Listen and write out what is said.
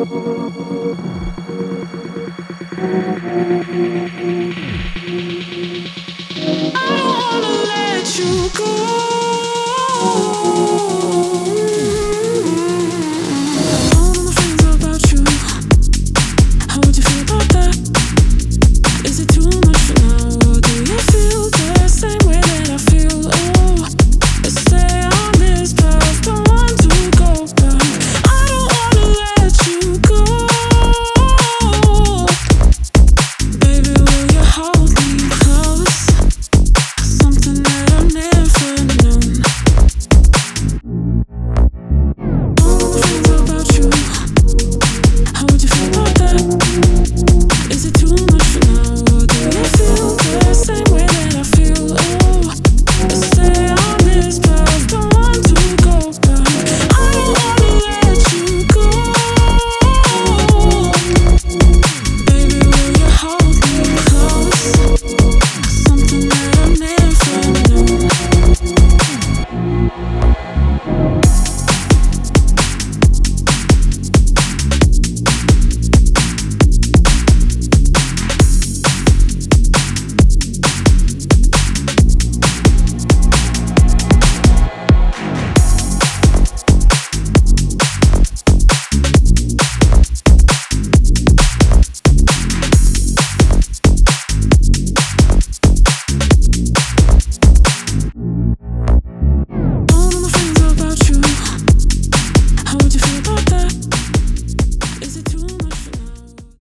I wanna let you